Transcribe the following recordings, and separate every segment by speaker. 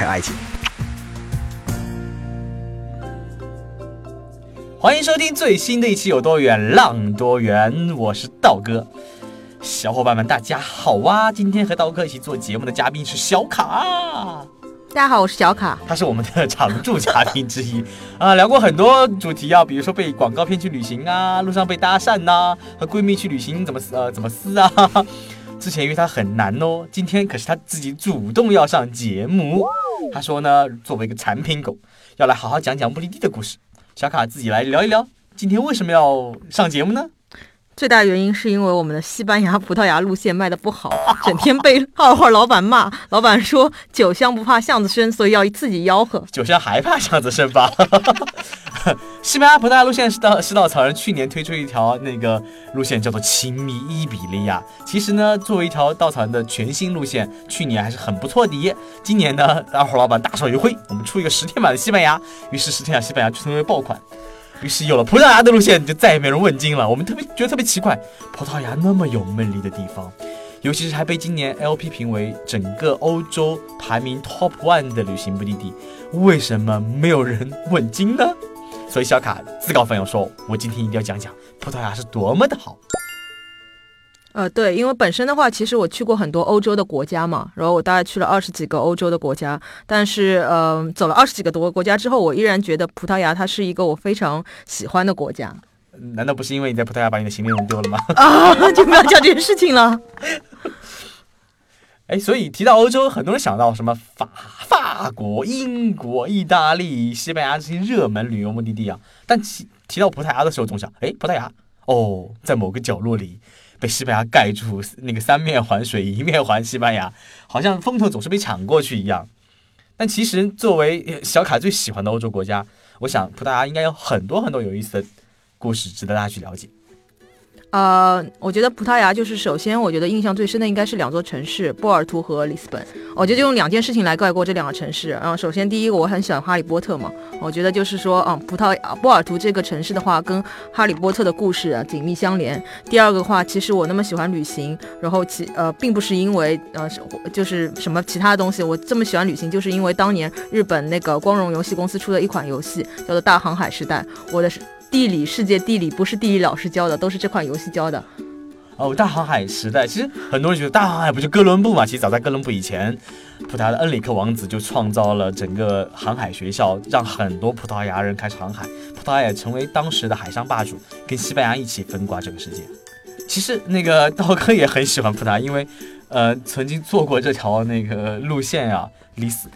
Speaker 1: 还有爱情。欢迎收听最新的一期《有多远浪多远》，我是道哥。小伙伴们，大家好啊！今天和道哥一起做节目的嘉宾是小卡。
Speaker 2: 大家好，我是小卡，
Speaker 1: 他是我们的常驻嘉宾之一 啊，聊过很多主题啊，比如说被广告骗去旅行啊，路上被搭讪呐，和闺蜜去旅行怎么呃怎么撕啊。之前约他很难哦，今天可是他自己主动要上节目。他说呢，作为一个产品狗，要来好好讲讲目的地的故事。小卡自己来聊一聊，今天为什么要上节目呢？
Speaker 2: 最大原因是因为我们的西班牙、葡萄牙路线卖的不好，整天被二货老板骂。老板说酒香不怕巷子深，所以要自己吆喝。
Speaker 1: 酒香还怕巷子深吧？西班牙、葡萄牙路线是稻是稻草人去年推出一条那个路线，叫做亲密伊比利亚。其实呢，作为一条稻草人的全新路线，去年还是很不错的。今年呢，二货老板大手一挥，我们出一个十天版的西班牙，于是十天版西班牙就成为爆款。于是有了葡萄牙的路线，就再也没人问津了。我们特别觉得特别奇怪，葡萄牙那么有魅力的地方，尤其是还被今年 LP 评为整个欧洲排名 Top One 的旅行目的地，为什么没有人问津呢？所以小卡自告奋勇说：“我今天一定要讲讲葡萄牙是多么的好。”
Speaker 2: 呃，对，因为本身的话，其实我去过很多欧洲的国家嘛，然后我大概去了二十几个欧洲的国家，但是呃，走了二十几个多个国家之后，我依然觉得葡萄牙它是一个我非常喜欢的国家。
Speaker 1: 难道不是因为你在葡萄牙把你的行李弄丢了吗？
Speaker 2: 啊，就不要讲这件事情了。
Speaker 1: 哎，所以提到欧洲，很多人想到什么法法国、英国、意大利、西班牙这些热门旅游目的地啊，但提提到葡萄牙的时候，总想，哎，葡萄牙哦，在某个角落里。被西班牙盖住，那个三面环水，一面环西班牙，好像风头总是被抢过去一样。但其实，作为小卡最喜欢的欧洲国家，我想葡萄牙应该有很多很多有意思的故事值得大家去了解。
Speaker 2: 呃，我觉得葡萄牙就是首先，我觉得印象最深的应该是两座城市，波尔图和里斯本。我觉得就用两件事情来概括这两个城市。嗯，首先第一个，我很喜欢哈利波特嘛，我觉得就是说，嗯，葡萄波尔图这个城市的话，跟哈利波特的故事紧密相连。第二个话，其实我那么喜欢旅行，然后其呃，并不是因为呃，就是什么其他的东西，我这么喜欢旅行，就是因为当年日本那个光荣游戏公司出的一款游戏叫做《大航海时代》，我的是。地理世界地理不是地理老师教的，都是这款游戏教的。
Speaker 1: 哦，大航海时代，其实很多人觉得大航海不就哥伦布嘛？其实早在哥伦布以前，葡萄牙的恩里克王子就创造了整个航海学校，让很多葡萄牙人开始航海，葡萄牙也成为当时的海上霸主，跟西班牙一起分刮这个世界。其实那个道哥也很喜欢葡萄牙，因为呃曾经做过这条那个路线啊，离死。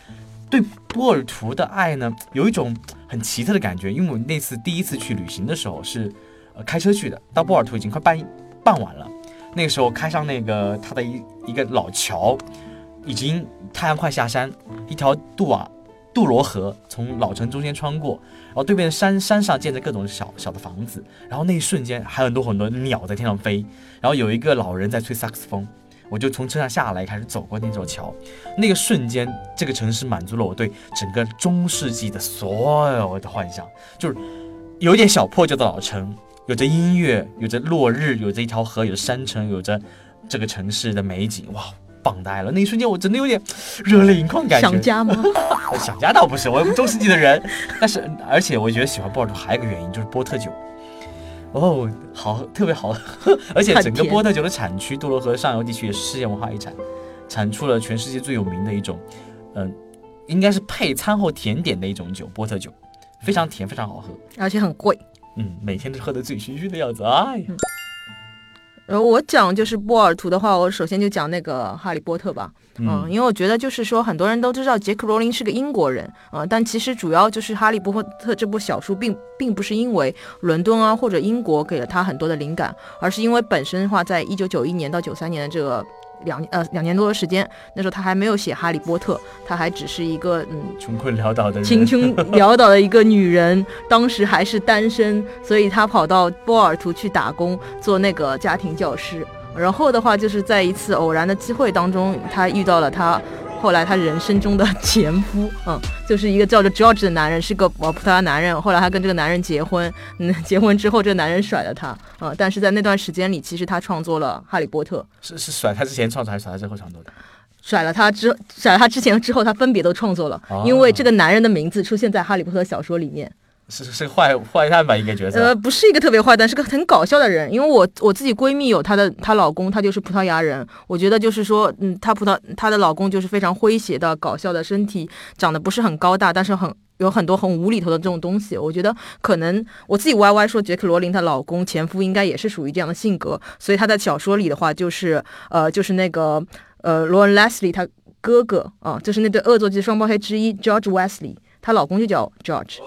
Speaker 1: 对波尔图的爱呢，有一种很奇特的感觉，因为我那次第一次去旅行的时候是，呃，开车去的，到波尔图已经快半傍晚了，那个时候开上那个它的一一个老桥，已经太阳快下山，一条杜瓦杜罗河从老城中间穿过，然后对面的山山上建着各种小小的房子，然后那一瞬间还有很多很多鸟在天上飞，然后有一个老人在吹萨克斯风。我就从车上下来，开始走过那座桥。那个瞬间，这个城市满足了我对整个中世纪的所有的幻想，就是有点小破旧的老城，有着音乐，有着落日，有着一条河，有着山城，有着这个城市的美景，哇，棒呆了！那一瞬间，我真的有点热泪盈眶，感觉
Speaker 2: 想家吗？
Speaker 1: 想家倒不是，我中世纪的人。但是，而且我觉得喜欢波尔图还有一个原因，就是波特酒。哦，好，特别好，而且整个波特酒的产区杜罗河上游地区也是世界文化遗产，产出了全世界最有名的一种，嗯，应该是配餐后甜点的一种酒，波特酒，非常甜，非常好喝，
Speaker 2: 而且很贵，
Speaker 1: 嗯，每天都喝得醉醺醺的样子，哎呀。
Speaker 2: 然后我讲就是波尔图的话，我首先就讲那个哈利波特吧，嗯，因为我觉得就是说很多人都知道杰克罗琳是个英国人，啊，但其实主要就是哈利波特这部小说并并不是因为伦敦啊或者英国给了他很多的灵感，而是因为本身的话，在一九九一年到九三年的这个两呃两年多的时间，那时候他还没有写《哈利波特》，他还只是一个嗯
Speaker 1: 穷困潦倒的人，
Speaker 2: 穷穷 潦倒的一个女人，当时还是单身，所以他跑到波尔图去打工，做那个家庭教师。然后的话，就是在一次偶然的机会当中，她遇到了她后来她人生中的 前夫，嗯，就是一个叫做 George 的男人，是个呃葡萄牙男人。后来她跟这个男人结婚，嗯，结婚之后这个男人甩了她，嗯，但是在那段时间里，其实她创作了《哈利波特》，
Speaker 1: 是是甩他之前创作还是甩他之后创作的？
Speaker 2: 甩了他之甩了他之前之后，他分别都创作了，因为这个男人的名字出现在《哈利波特》小说里面。
Speaker 1: 是是坏坏蛋吧？应该角色。
Speaker 2: 呃，不是一个特别坏蛋，是个很搞笑的人。因为我我自己闺蜜有她的她老公，他就是葡萄牙人。我觉得就是说，嗯，她葡萄她的老公就是非常诙谐的搞笑的身体，长得不是很高大，但是很有很多很无厘头的这种东西。我觉得可能我自己歪歪说，杰克罗琳她老公前夫应该也是属于这样的性格，所以他在小说里的话就是呃就是那个呃罗恩 Leslie 他哥哥啊，就是那对恶作剧双胞胎之一 George Wesley，她老公就叫 George。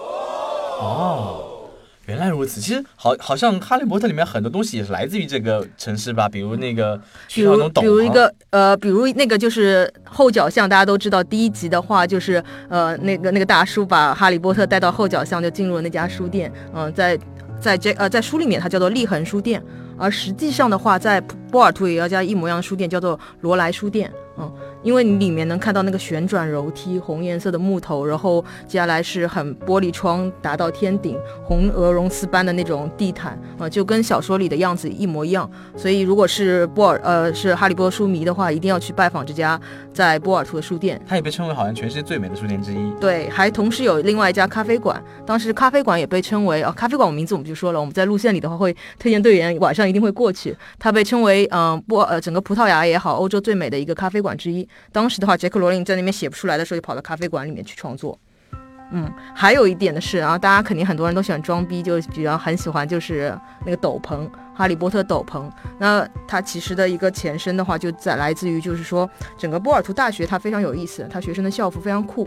Speaker 1: 哦，原来如此。其实好，好像《哈利波特》里面很多东西也是来自于这个城市吧，比如那个，
Speaker 2: 比如比如一个呃，比如那个就是后脚巷，大家都知道，第一集的话就是呃，那个那个大叔把哈利波特带到后脚巷，就进入了那家书店。嗯，在在这呃在书里面它叫做立恒书店，而实际上的话，在波尔图也要加一模一样的书店，叫做罗莱书店。嗯。因为你里面能看到那个旋转楼梯，红颜色的木头，然后接下来是很玻璃窗达到天顶，红鹅绒丝般的那种地毯啊，就跟小说里的样子一模一样。所以如果是波尔呃是哈利波特书迷的话，一定要去拜访这家在波尔图的书店。
Speaker 1: 它也被称为好像全世界最美的书店之一。
Speaker 2: 对，还同时有另外一家咖啡馆，当时咖啡馆也被称为啊咖啡馆，我名字我们就说了，我们在路线里的话会推荐队员晚上一定会过去。它被称为嗯波呃整个葡萄牙也好，欧洲最美的一个咖啡馆之一。当时的话，杰克罗琳在那边写不出来的时候，就跑到咖啡馆里面去创作。嗯，还有一点的是，啊，大家肯定很多人都喜欢装逼，就比较很喜欢就是那个斗篷，哈利波特斗篷。那它其实的一个前身的话，就在来自于就是说，整个波尔图大学它非常有意思，它学生的校服非常酷，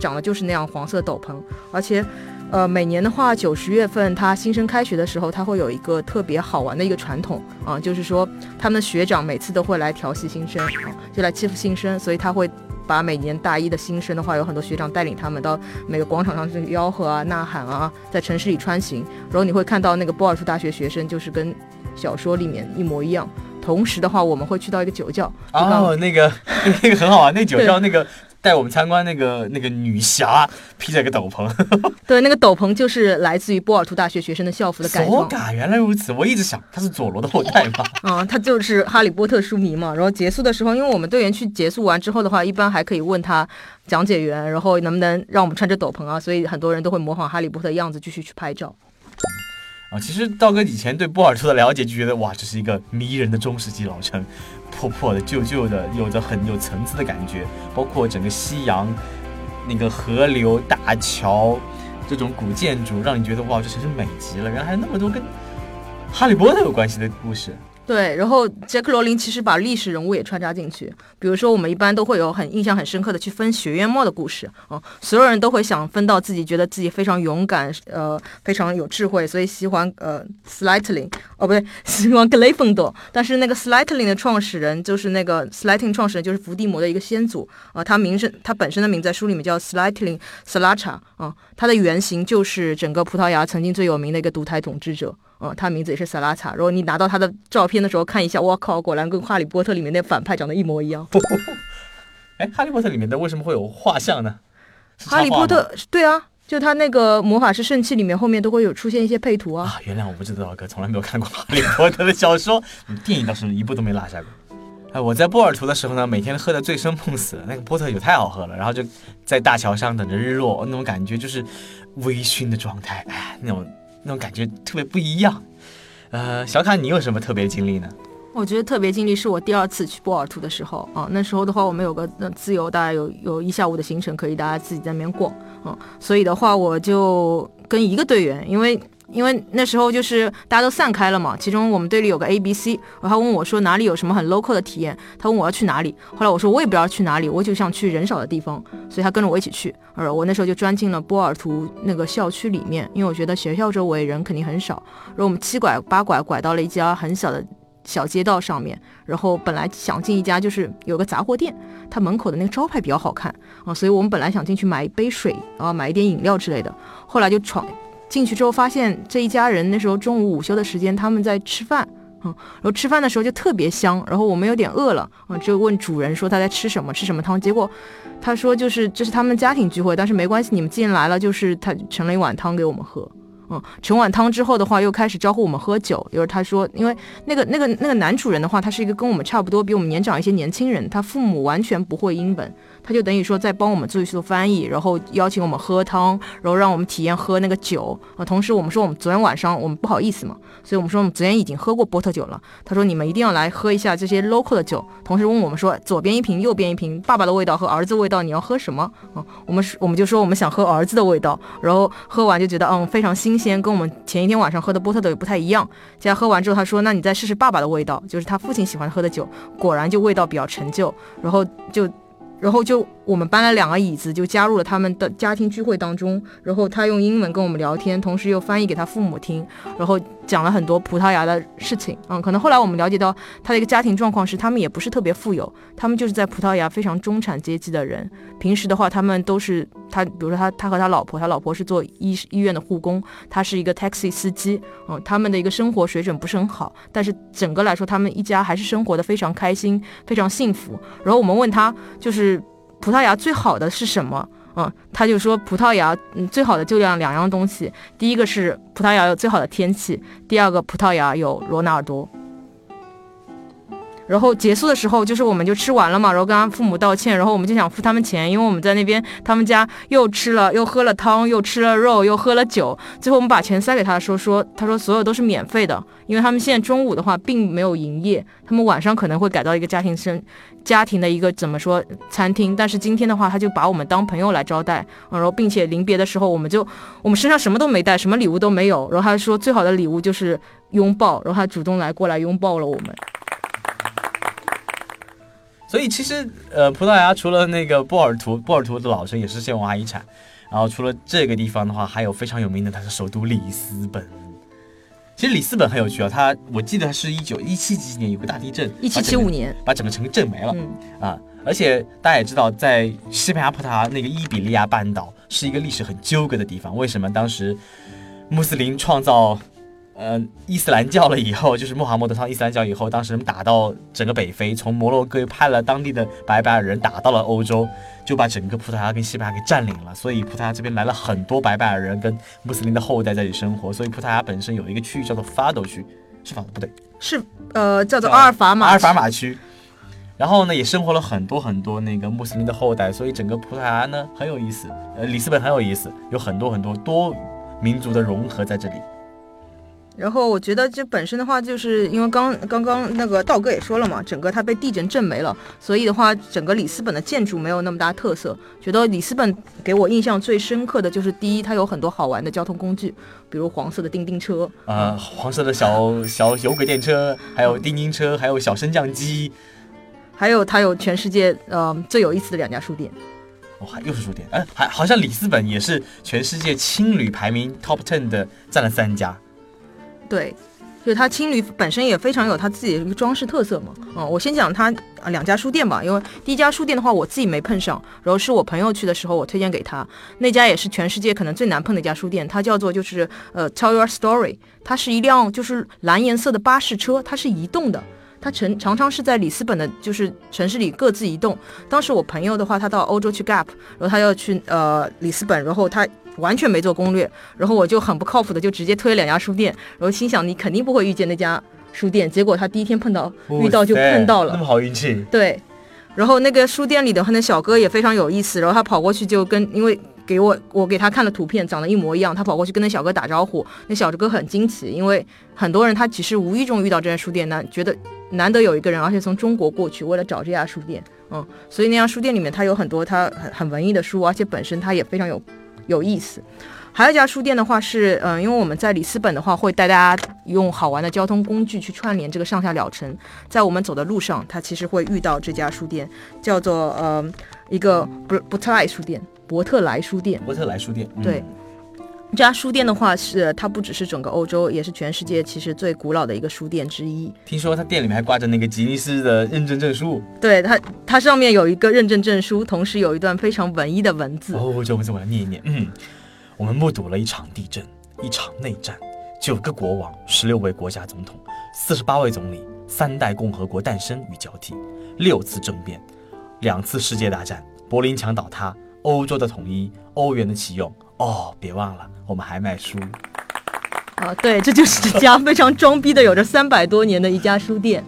Speaker 2: 长的就是那样黄色斗篷，而且。呃，每年的话，九十月份他新生开学的时候，他会有一个特别好玩的一个传统啊，就是说他们的学长每次都会来调戏新生啊，就来欺负新生，所以他会把每年大一的新生的话，有很多学长带领他们到每个广场上去吆喝啊、呐喊啊，在城市里穿行，然后你会看到那个波尔图大学学生就是跟小说里面一模一样。同时的话，我们会去到一个酒窖
Speaker 1: 哦，那个 那个很好玩，那酒窖那个。带我们参观那个那个女侠披着个斗篷，
Speaker 2: 对，那个斗篷就是来自于波尔图大学学生的校服的改装。
Speaker 1: 原来如此，我一直想他是佐罗的后代嘛。
Speaker 2: 嗯，他就是哈利波特书迷嘛。然后结束的时候，因为我们队员去结束完之后的话，一般还可以问他讲解员，然后能不能让我们穿着斗篷啊？所以很多人都会模仿哈利波特的样子继续去拍照。
Speaker 1: 啊，其实道哥以前对波尔图的了解就觉得哇，这是一个迷人的中世纪老城。破破的、旧旧的，有着很有层次的感觉，包括整个夕阳、那个河流、大桥这种古建筑，让你觉得哇，这城市美极了。原来还有那么多跟哈利波特有关系的故事。
Speaker 2: 对，然后杰克罗琳其实把历史人物也穿插进去，比如说我们一般都会有很印象很深刻的去分学院末的故事啊，所有人都会想分到自己觉得自己非常勇敢，呃，非常有智慧，所以喜欢呃 Slightly 哦不对，喜欢格雷芬多，但是那个 Slightly 的创始人就是那个 Slightly 创始人就是伏地魔的一个先祖啊，他名声他本身的名字在书里面叫 Slightly Slacha 啊，他的原型就是整个葡萄牙曾经最有名的一个独裁统治者。嗯，他名字也是萨拉查。如果你拿到他的照片的时候看一下，我靠，果然跟《哈利波特》里面那反派长得一模一样。
Speaker 1: 哎，《哈利波特》里面的为什么会有画像呢？
Speaker 2: 哈利波特对啊，就他那个魔法师圣器里面后面都会有出现一些配图啊。
Speaker 1: 啊，原谅我不知道，哥从来没有看过《哈利波特》的小说，电影倒是一部都没落下过。哎，我在波尔图的时候呢，每天喝的醉生梦死，那个波特酒太好喝了，然后就在大桥上等着日落，那种感觉就是微醺的状态，哎，那种。那种感觉特别不一样，呃，小卡，你有什么特别经历呢？
Speaker 2: 我觉得特别经历是我第二次去波尔图的时候啊，那时候的话，我们有个自由，大概有有一下午的行程可以大家自己在那边逛啊，所以的话，我就跟一个队员，因为。因为那时候就是大家都散开了嘛，其中我们队里有个 A B C，然后问我说哪里有什么很 local 的体验，他问我要去哪里，后来我说我也不知道去哪里，我就想去人少的地方，所以他跟着我一起去，而我那时候就钻进了波尔图那个校区里面，因为我觉得学校周围人肯定很少，然后我们七拐八拐拐到了一家很小的。小街道上面，然后本来想进一家就是有个杂货店，它门口的那个招牌比较好看啊，所以我们本来想进去买一杯水啊，买一点饮料之类的，后来就闯进去之后发现这一家人那时候中午午休的时间他们在吃饭。嗯，然后吃饭的时候就特别香，然后我们有点饿了，嗯，就问主人说他在吃什么，吃什么汤，结果他说就是这是他们家庭聚会，但是没关系，你们既然来了，就是他盛了一碗汤给我们喝。嗯，盛碗汤之后的话，又开始招呼我们喝酒。就是他说，因为那个那个那个男主人的话，他是一个跟我们差不多，比我们年长一些年轻人，他父母完全不会英文，他就等于说在帮我们做一做翻译，然后邀请我们喝汤，然后让我们体验喝那个酒啊。同时我们说我们昨天晚上我们不好意思嘛，所以我们说我们昨天已经喝过波特酒了。他说你们一定要来喝一下这些 local 的酒。同时问我们说左边一瓶，右边一瓶，爸爸的味道和儿子味道，你要喝什么？啊，我们我们就说我们想喝儿子的味道，然后喝完就觉得嗯非常新鲜，跟我们前。一天晚上喝的波特酒不太一样，现在喝完之后，他说：“那你再试试爸爸的味道，就是他父亲喜欢喝的酒，果然就味道比较陈旧。”然后就，然后就。我们搬了两个椅子，就加入了他们的家庭聚会当中。然后他用英文跟我们聊天，同时又翻译给他父母听，然后讲了很多葡萄牙的事情。嗯，可能后来我们了解到他的一个家庭状况是，他们也不是特别富有，他们就是在葡萄牙非常中产阶级的人。平时的话，他们都是他，比如说他，他和他老婆，他老婆是做医医院的护工，他是一个 taxi 司机。嗯，他们的一个生活水准不是很好，但是整个来说，他们一家还是生活的非常开心，非常幸福。然后我们问他，就是。葡萄牙最好的是什么？嗯，他就说葡萄牙，嗯，最好的就两两样东西。第一个是葡萄牙有最好的天气，第二个葡萄牙有罗纳尔多。然后结束的时候，就是我们就吃完了嘛，然后跟他父母道歉，然后我们就想付他们钱，因为我们在那边他们家又吃了又喝了汤，又吃了肉，又喝了酒。最后我们把钱塞给他说说，他说所有都是免费的，因为他们现在中午的话并没有营业，他们晚上可能会改到一个家庭生家庭的一个怎么说餐厅，但是今天的话他就把我们当朋友来招待，然后并且临别的时候我们就我们身上什么都没带，什么礼物都没有，然后他说最好的礼物就是拥抱，然后他主动来过来拥抱了我们。
Speaker 1: 所以其实，呃，葡萄牙除了那个波尔图，波尔图的老城也是世界文化遗产。然后除了这个地方的话，还有非常有名的，它是首都里斯本。其实里斯本很有趣啊，它我记得是一九一七几年有个大地震，
Speaker 2: 一七七五年
Speaker 1: 把整个城震没了啊。而且大家也知道，在西班牙葡萄牙那个伊比利亚半岛是一个历史很纠葛的地方。为什么当时穆斯林创造？呃，伊斯兰教了以后，就是穆罕默德上伊斯兰教以后，当时打到整个北非，从摩洛哥派了当地的白白人打到了欧洲，就把整个葡萄牙跟西班牙给占领了。所以葡萄牙这边来了很多白白人跟穆斯林的后代在这里生活。所以葡萄牙本身有一个区域叫做法斗区，是法不对，
Speaker 2: 是呃叫做阿尔法马
Speaker 1: 阿尔法马区。然后呢，也生活了很多很多那个穆斯林的后代，所以整个葡萄牙呢很有意思。呃，里斯本很有意思，有很多很多多民族的融合在这里。
Speaker 2: 然后我觉得这本身的话，就是因为刚刚刚那个道哥也说了嘛，整个它被地震震没了，所以的话，整个里斯本的建筑没有那么大特色。觉得里斯本给我印象最深刻的就是第一，它有很多好玩的交通工具，比如黄色的叮叮车，
Speaker 1: 啊，黄色的小小有轨电车，还有叮叮车，还有小升降机，
Speaker 2: 还有它有全世界呃最有意思的两家书店。
Speaker 1: 哦，还又是书店，哎，还好像里斯本也是全世界青旅排名 top ten 的，占了三家。
Speaker 2: 对，就是它青旅本身也非常有它自己的一个装饰特色嘛。嗯，我先讲它两家书店吧，因为第一家书店的话我自己没碰上，然后是我朋友去的时候我推荐给他，那家也是全世界可能最难碰的一家书店，它叫做就是呃 Tell Your Story，它是一辆就是蓝颜色的巴士车，它是移动的。它常常常是在里斯本的，就是城市里各自移动。当时我朋友的话，他到欧洲去 gap，然后他要去呃里斯本，然后他完全没做攻略，然后我就很不靠谱的就直接推了两家书店，然后心想你肯定不会遇见那家书店，结果他第一天碰到遇到就碰到了，
Speaker 1: 那么好运气。
Speaker 2: 对，然后那个书店里的话，那小哥也非常有意思，然后他跑过去就跟因为。给我，我给他看了图片，长得一模一样。他跑过去跟那小哥打招呼，那小哥很惊奇，因为很多人他只是无意中遇到这家书店，难觉得难得有一个人，而且从中国过去为了找这家书店，嗯，所以那家书店里面他有很多他很很文艺的书，而且本身他也非常有有意思。还有一家书店的话是，嗯，因为我们在里斯本的话会带大家用好玩的交通工具去串联这个上下两城，在我们走的路上，它其实会遇到这家书店，叫做呃一个布布特莱书店。伯特莱书店，
Speaker 1: 伯特莱书店，
Speaker 2: 对，这家书店的话是它不只是整个欧洲，也是全世界其实最古老的一个书店之一。
Speaker 1: 听说它店里面还挂着那个吉尼斯的认证证书。
Speaker 2: 对它，它上面有一个认证证书，同时有一段非常文艺的文字。
Speaker 1: 哦，这文字我来念一念。嗯，我们目睹了一场地震，一场内战，九个国王，十六位国家总统，四十八位总理，三代共和国诞生与交替，六次政变，两次世界大战，柏林墙倒塌，欧洲的统一，欧元的启用。哦，别忘了，我们还卖书。
Speaker 2: 啊，对，这就是这家非常装逼的、有着三百多年的一家书店。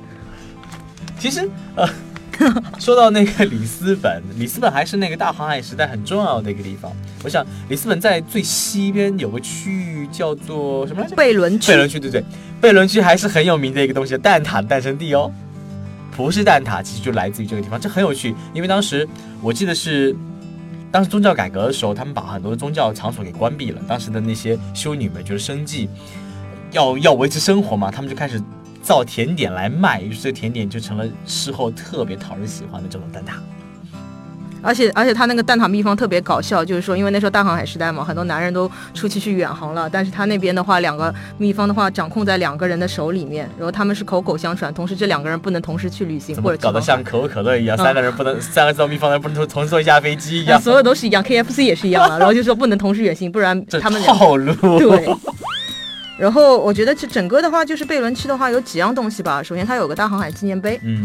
Speaker 1: 其实，呃，说到那个里斯本，里斯本还是那个大航海时代很重要的一个地方。我想，里斯本在最西边有个区域叫做什么来着？
Speaker 2: 贝伦区。
Speaker 1: 贝伦区，对对，贝伦区还是很有名的一个东西，蛋挞诞生地哦。葡式蛋挞其实就来自于这个地方，这很有趣，因为当时我记得是。当时宗教改革的时候，他们把很多宗教场所给关闭了。当时的那些修女们就是生计要要维持生活嘛，他们就开始造甜点来卖，于是这甜点就成了事后特别讨人喜欢的这种蛋挞。
Speaker 2: 而且而且他那个蛋挞秘方特别搞笑，就是说因为那时候大航海时代嘛，很多男人都出去去远航了，但是他那边的话，两个秘方的话掌控在两个人的手里面，然后他们是口口相传，同时这两个人不能同时去旅行，或者
Speaker 1: 搞得像可口可乐一样，三个人不能三个造秘方的人不能同时坐一架飞机一样，
Speaker 2: 所有都是一样，KFC 也是一样的，然后就说不能同时远行，不然他们
Speaker 1: 套 路
Speaker 2: 对。然后我觉得这整个的话，就是贝伦区的话有几样东西吧，首先它有个大航海纪念碑，嗯。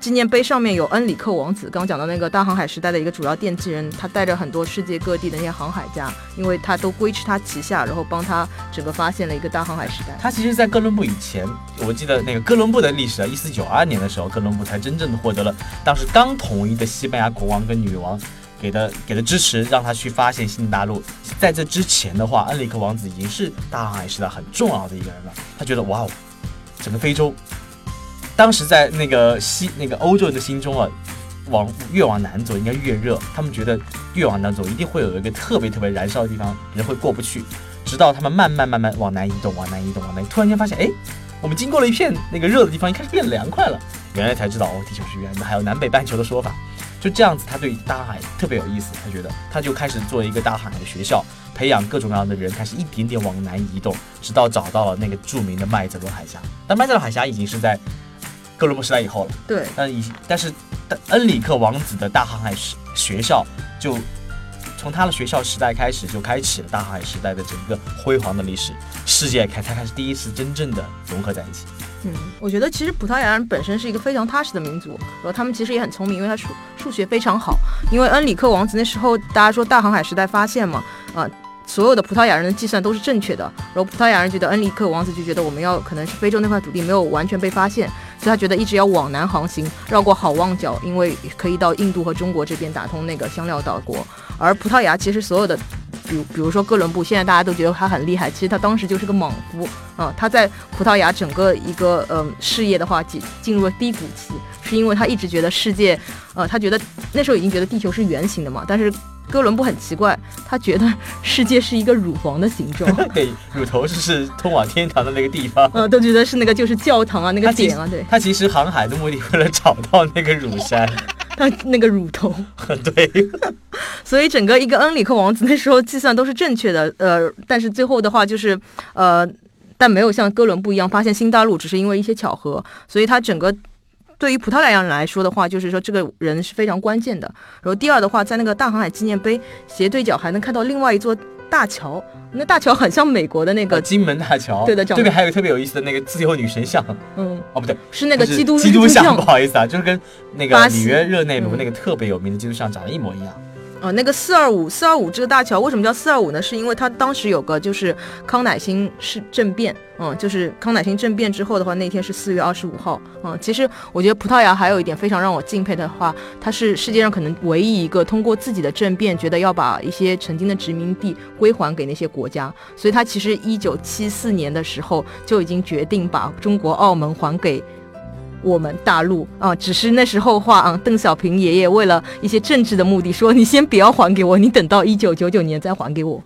Speaker 2: 纪念碑上面有恩里克王子，刚讲到那个大航海时代的一个主要奠基人，他带着很多世界各地的那些航海家，因为他都归置他旗下，然后帮他整个发现了一个大航海时代。
Speaker 1: 他其实，在哥伦布以前，我记得那个哥伦布的历史啊，一四九二年的时候，哥伦布才真正的获得了当时刚统一的西班牙国王跟女王给的给的支持，让他去发现新大陆。在这之前的话，恩里克王子已经是大航海时代很重要的一个人了。他觉得，哇哦，整个非洲。当时在那个西那个欧洲人的心中啊，往越往南走应该越热，他们觉得越往南走一定会有一个特别特别燃烧的地方，人会过不去。直到他们慢慢慢慢往南移动，往南移动，往南，突然间发现，哎，我们经过了一片那个热的地方，一开始变凉快了。原来才知道哦，地球是圆的，还有南北半球的说法。就这样子，他对大海特别有意思，他觉得他就开始做一个大海的学校，培养各种各样的人，开始一点点往南移动，直到找到了那个著名的麦哲伦海峡。但麦哲伦海峡已经是在。哥伦布时代以后了，
Speaker 2: 对，
Speaker 1: 但以但是恩里克王子的大航海时学校就从他的学校时代开始就开启了大航海时代的整个辉煌的历史，世界开才开始第一次真正的融合在一起。
Speaker 2: 嗯，我觉得其实葡萄牙人本身是一个非常踏实的民族，然后他们其实也很聪明，因为他数数学非常好。因为恩里克王子那时候大家说大航海时代发现嘛，啊。所有的葡萄牙人的计算都是正确的，然后葡萄牙人觉得恩里克王子就觉得我们要可能是非洲那块土地没有完全被发现，所以他觉得一直要往南航行，绕过好望角，因为可以到印度和中国这边打通那个香料岛国。而葡萄牙其实所有的，比如比如说哥伦布，现在大家都觉得他很厉害，其实他当时就是个莽夫啊。他在葡萄牙整个一个嗯事业的话进进入了低谷期，是因为他一直觉得世界，呃，他觉得那时候已经觉得地球是圆形的嘛，但是。哥伦布很奇怪，他觉得世界是一个乳房的形状。
Speaker 1: 对，乳头就是通往天堂的那个地方。
Speaker 2: 呃，都觉得是那个就是教堂啊，那个点啊。对，
Speaker 1: 他其实航海的目的为了找到那个乳山，
Speaker 2: 他那个乳头。
Speaker 1: 对，
Speaker 2: 所以整个一个恩里克王子那时候计算都是正确的。呃，但是最后的话就是，呃，但没有像哥伦布一样发现新大陆，只是因为一些巧合，所以他整个。对于葡萄牙人来说的话，就是说这个人是非常关键的。然后第二的话，在那个大航海纪念碑斜对角还能看到另外一座大桥，那大桥很像美国的那个
Speaker 1: 金门大桥。
Speaker 2: 对的，
Speaker 1: 这边还有特别有意思的那个自由女神像。嗯，哦不对，
Speaker 2: 是那个基督
Speaker 1: 基督像，不好意思啊，就是跟那个里约热内卢那个特别有名的基督像长得一模一样。
Speaker 2: 呃，那个四二五四二五这个大桥为什么叫四二五呢？是因为它当时有个就是康乃馨是政变，嗯，就是康乃馨政变之后的话，那天是四月二十五号，嗯，其实我觉得葡萄牙还有一点非常让我敬佩的话，它是世界上可能唯一一个通过自己的政变，觉得要把一些曾经的殖民地归还给那些国家，所以它其实一九七四年的时候就已经决定把中国澳门还给。我们大陆啊，只是那时候话啊，邓小平爷爷为了一些政治的目的，说你先不要还给我，你等到一九九九年再还给我。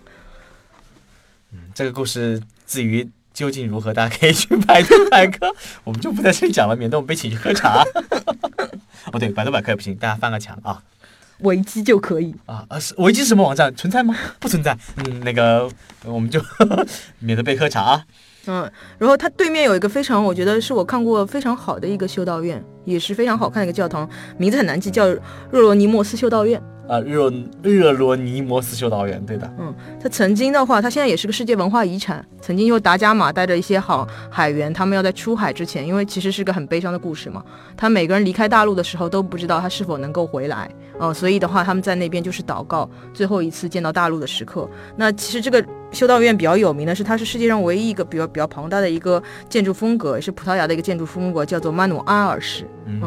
Speaker 1: 嗯，这个故事至于究竟如何，大家可以去百度百科，我们就不在这里讲了，免得我们被请去喝茶。哦，对，百度百科也不行，大家翻个墙啊。
Speaker 2: 维基就可以。
Speaker 1: 啊啊是维基是什么网站存在吗？不存在。嗯，那个我们就 免得被喝茶啊。
Speaker 2: 嗯，然后它对面有一个非常，我觉得是我看过非常好的一个修道院，也是非常好看的一个教堂，名字很难记，叫若罗尼莫斯修道院。
Speaker 1: 啊，热热罗尼摩斯修道院，对的。
Speaker 2: 嗯，他曾经的话，他现在也是个世界文化遗产。曾经有达伽马带着一些好海员，他们要在出海之前，因为其实是个很悲伤的故事嘛，他每个人离开大陆的时候都不知道他是否能够回来。哦，所以的话，他们在那边就是祷告最后一次见到大陆的时刻。那其实这个修道院比较有名的是，它是世界上唯一一个比较比较庞大的一个建筑风格，也是葡萄牙的一个建筑风格，叫做曼努阿尔式。
Speaker 1: 嗯。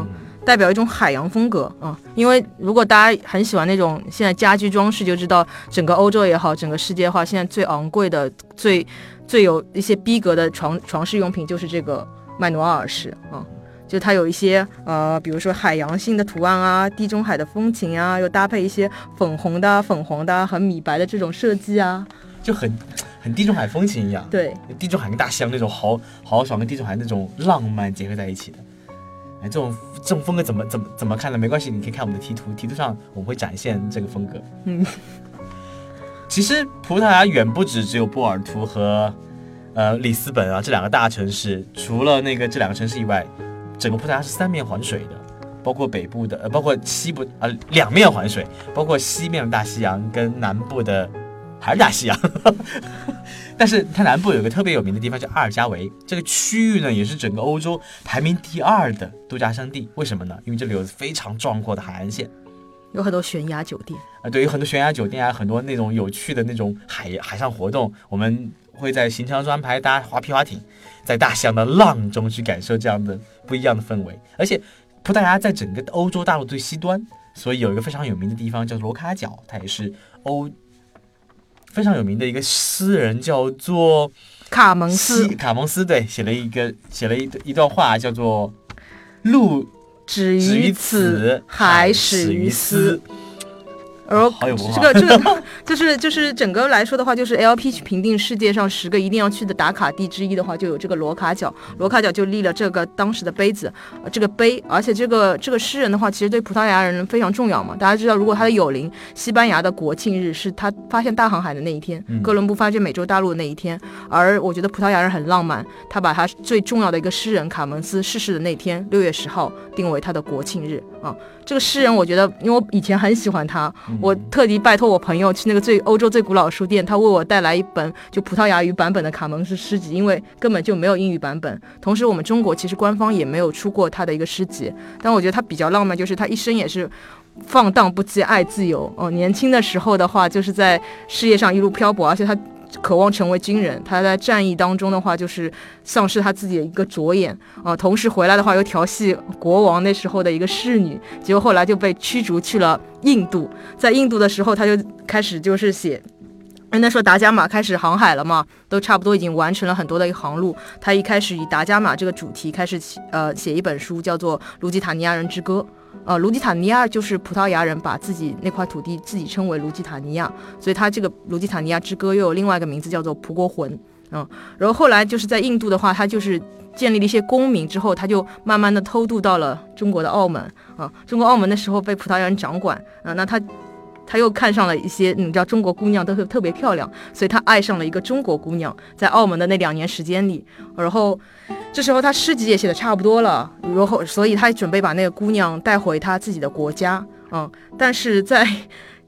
Speaker 2: 代表一种海洋风格啊，因为如果大家很喜欢那种现在家居装饰，就知道整个欧洲也好，整个世界的话，现在最昂贵的、最最有一些逼格的床床饰用品就是这个麦努阿尔式啊，就它有一些呃，比如说海洋性的图案啊，地中海的风情啊，又搭配一些粉红的、粉黄的、很米白的这种设计啊，
Speaker 1: 就很很地中海风情一样。
Speaker 2: 对，
Speaker 1: 地中海跟大西洋那种豪豪爽跟地中海那种浪漫结合在一起的。哎，这种这种风格怎么怎么怎么看呢？没关系，你可以看我们的题图，题图上我们会展现这个风格。嗯，其实葡萄牙远不止只有波尔图和呃里斯本啊这两个大城市，除了那个这两个城市以外，整个葡萄牙是三面环水的，包括北部的呃，包括西部呃两面环水，包括西面的大西洋跟南部的还是大西洋。但是它南部有个特别有名的地方叫阿尔加维，这个区域呢也是整个欧洲排名第二的度假胜地。为什么呢？因为这里有非常壮阔的海岸线，
Speaker 2: 有很多悬崖酒店
Speaker 1: 啊，对，有很多悬崖酒店啊，很多那种有趣的那种海海上活动。我们会在行程中安排搭划皮划艇，在大西洋的浪中去感受这样的不一样的氛围。而且葡萄牙在整个欧洲大陆最西端，所以有一个非常有名的地方叫罗卡角，它也是欧。非常有名的一个诗人叫做
Speaker 2: 卡蒙斯，
Speaker 1: 卡蒙斯对，写了一个写了一一段话，叫做“路
Speaker 2: 止于此，海始于斯”。
Speaker 1: 然后
Speaker 2: 这个这 个就是就是整个来说的话，就是 L P 去评定世界上十个一定要去的打卡地之一的话，就有这个罗卡角。罗卡角就立了这个当时的杯子，这个碑，而且这个这个诗人的话，其实对葡萄牙人非常重要嘛。大家知道，如果他的友邻西班牙的国庆日是他发现大航海的那一天，哥伦布发现美洲大陆的那一天。而我觉得葡萄牙人很浪漫，他把他最重要的一个诗人卡门斯逝世的那天，六月十号定为他的国庆日啊。这个诗人，我觉得，因为我以前很喜欢他，我特地拜托我朋友去那个最欧洲最古老书店，他为我带来一本就葡萄牙语版本的卡蒙斯诗集，因为根本就没有英语版本。同时，我们中国其实官方也没有出过他的一个诗集。但我觉得他比较浪漫，就是他一生也是放荡不羁，爱自由。哦，年轻的时候的话，就是在事业上一路漂泊，而且他。渴望成为军人，他在战役当中的话，就是丧失他自己的一个着眼啊。同时回来的话，又调戏国王那时候的一个侍女，结果后来就被驱逐去了印度。在印度的时候，他就开始就是写，因为那时候达伽马开始航海了嘛，都差不多已经完成了很多的一个航路。他一开始以达伽马这个主题开始写，呃，写一本书，叫做《卢吉塔尼亚人之歌》。呃，卢吉塔尼亚就是葡萄牙人把自己那块土地自己称为卢吉塔尼亚，所以它这个卢吉塔尼亚之歌又有另外一个名字叫做葡国魂。嗯，然后后来就是在印度的话，他就是建立了一些公民之后，他就慢慢的偷渡到了中国的澳门。啊，中国澳门的时候被葡萄牙人掌管。啊，那他。他又看上了一些，你知道中国姑娘都是特别漂亮，所以他爱上了一个中国姑娘，在澳门的那两年时间里，然后这时候他诗集也写的差不多了，然后所以他准备把那个姑娘带回他自己的国家，嗯，但是在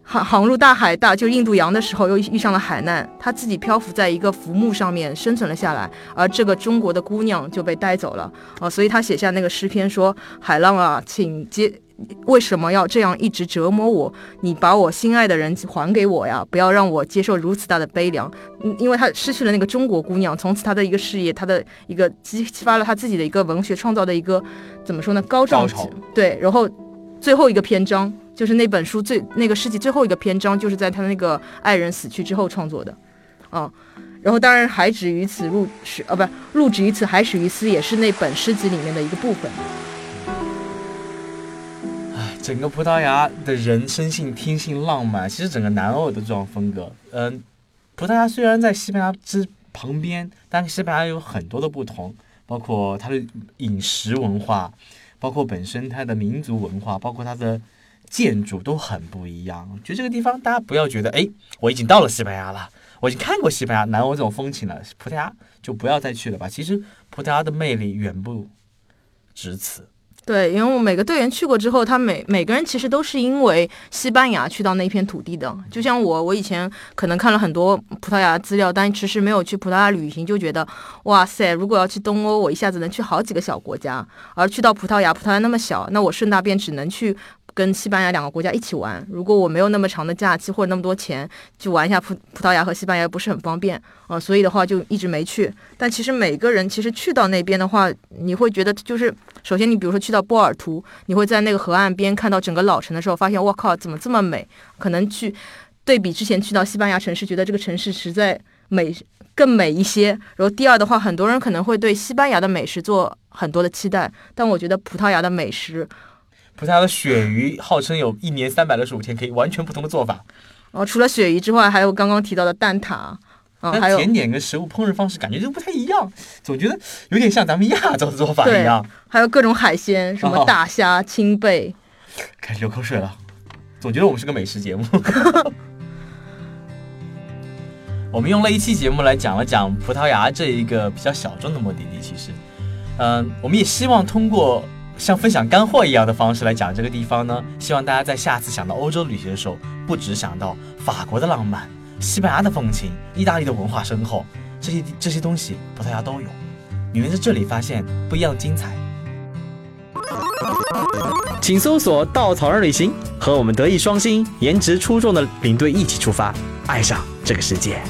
Speaker 2: 航航入大海大就印度洋的时候，又遇上了海难，他自己漂浮在一个浮木上面生存了下来，而这个中国的姑娘就被带走了，啊，所以他写下那个诗篇说：“海浪啊，请接。”为什么要这样一直折磨我？你把我心爱的人还给我呀！不要让我接受如此大的悲凉。嗯，因为他失去了那个中国姑娘，从此他的一个事业，他的一个激激发了他自己的一个文学创造的一个怎么说呢？高
Speaker 1: 潮。
Speaker 2: 对，然后最后一个篇章就是那本书最那个诗集最后一个篇章，就是在他的那个爱人死去之后创作的。啊，然后当然还止于此，入始啊，不，入止于此，还始于斯，也是那本诗集里面的一个部分。
Speaker 1: 整个葡萄牙的人生性天性浪漫，其实整个南欧的这种风格，嗯，葡萄牙虽然在西班牙之旁边，但西班牙有很多的不同，包括它的饮食文化，包括本身它的民族文化，包括它的建筑都很不一样。就这个地方大家不要觉得，哎，我已经到了西班牙了，我已经看过西班牙南欧这种风情了，葡萄牙就不要再去了吧。其实葡萄牙的魅力远不止此。
Speaker 2: 对，因为我每个队员去过之后，他每每个人其实都是因为西班牙去到那片土地的。就像我，我以前可能看了很多葡萄牙资料，但其实没有去葡萄牙旅行，就觉得哇塞，如果要去东欧，我一下子能去好几个小国家，而去到葡萄牙，葡萄牙那么小，那我顺大便只能去。跟西班牙两个国家一起玩，如果我没有那么长的假期或者那么多钱，去玩一下葡葡萄牙和西班牙不是很方便啊，所以的话就一直没去。但其实每个人其实去到那边的话，你会觉得就是，首先你比如说去到波尔图，你会在那个河岸边看到整个老城的时候，发现我靠，怎么这么美？可能去对比之前去到西班牙城市，觉得这个城市实在美更美一些。然后第二的话，很多人可能会对西班牙的美食做很多的期待，但我觉得葡萄牙的美食。
Speaker 1: 葡萄牙的鳕鱼号称有一年三百六十五天，可以完全不同的做法。
Speaker 2: 哦，除了鳕鱼之外，还有刚刚提到的蛋挞，嗯，还有
Speaker 1: 甜点跟食物烹饪方式感觉就不太一样，总觉得有点像咱们亚洲的做法一样。
Speaker 2: 还有各种海鲜，什么大虾、青贝，
Speaker 1: 开始流口水了。总觉得我们是个美食节目。我们用了一期节目来讲了讲葡萄牙这一个比较小众的目的地，其实，嗯，我们也希望通过。像分享干货一样的方式来讲这个地方呢，希望大家在下次想到欧洲旅行的时候，不只想到法国的浪漫、西班牙的风情、意大利的文化深厚，这些这些东西葡萄牙都有，你们在这里发现不一样的精彩。请搜索“稻草人旅行”，和我们德艺双馨、颜值出众的领队一起出发，爱上这个世界。